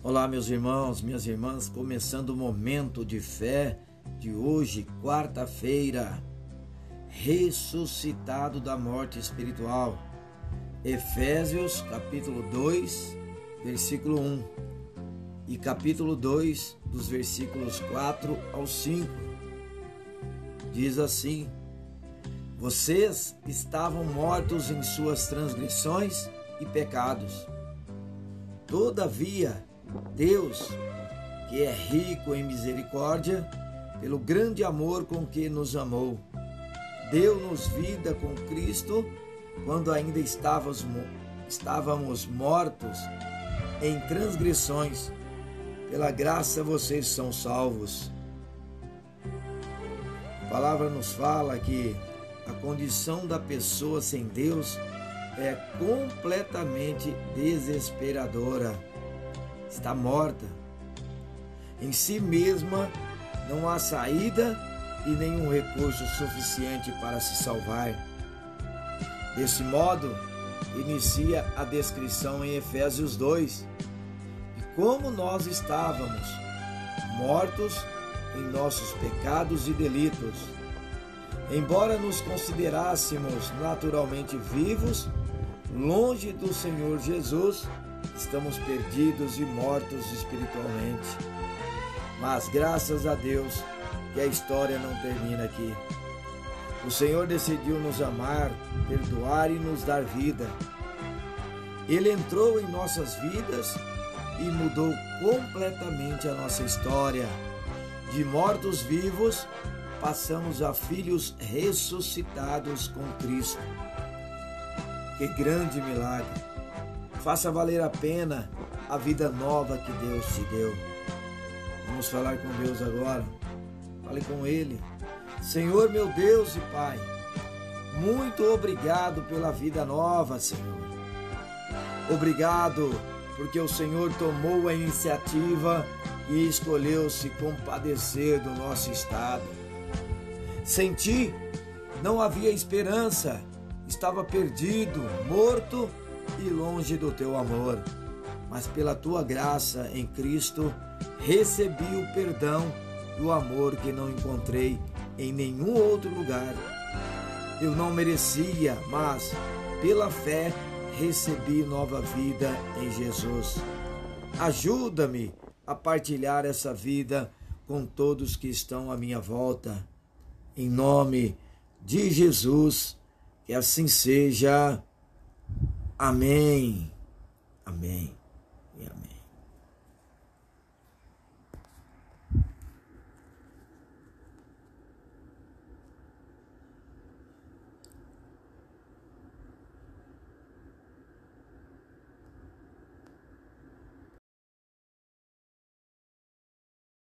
Olá, meus irmãos, minhas irmãs, começando o momento de fé de hoje, quarta-feira, ressuscitado da morte espiritual. Efésios, capítulo 2, versículo 1 e capítulo 2, dos versículos 4 ao 5. Diz assim: Vocês estavam mortos em suas transgressões e pecados. Todavia, Deus, que é rico em misericórdia, pelo grande amor com que nos amou, deu-nos vida com Cristo quando ainda estávamos, estávamos mortos em transgressões. Pela graça vocês são salvos. A palavra nos fala que a condição da pessoa sem Deus é completamente desesperadora está morta. Em si mesma não há saída e nenhum recurso suficiente para se salvar. Desse modo, inicia a descrição em Efésios 2 de como nós estávamos mortos em nossos pecados e delitos. Embora nos considerássemos naturalmente vivos, longe do Senhor Jesus, estamos perdidos e mortos espiritualmente. Mas graças a Deus que a história não termina aqui. O Senhor decidiu nos amar, perdoar e nos dar vida. Ele entrou em nossas vidas e mudou completamente a nossa história. De mortos vivos, passamos a filhos ressuscitados com Cristo. Que grande milagre! Faça valer a pena a vida nova que Deus te deu. Vamos falar com Deus agora. Fale com Ele. Senhor, meu Deus e Pai, muito obrigado pela vida nova, Senhor. Obrigado porque o Senhor tomou a iniciativa e escolheu se compadecer do nosso estado. Sem ti não havia esperança, estava perdido, morto e longe do teu amor. Mas pela tua graça em Cristo, recebi o perdão e o amor que não encontrei em nenhum outro lugar. Eu não merecia, mas pela fé recebi nova vida em Jesus. Ajuda-me a partilhar essa vida com todos que estão à minha volta. Em nome de Jesus, que assim seja. Amém. Amém.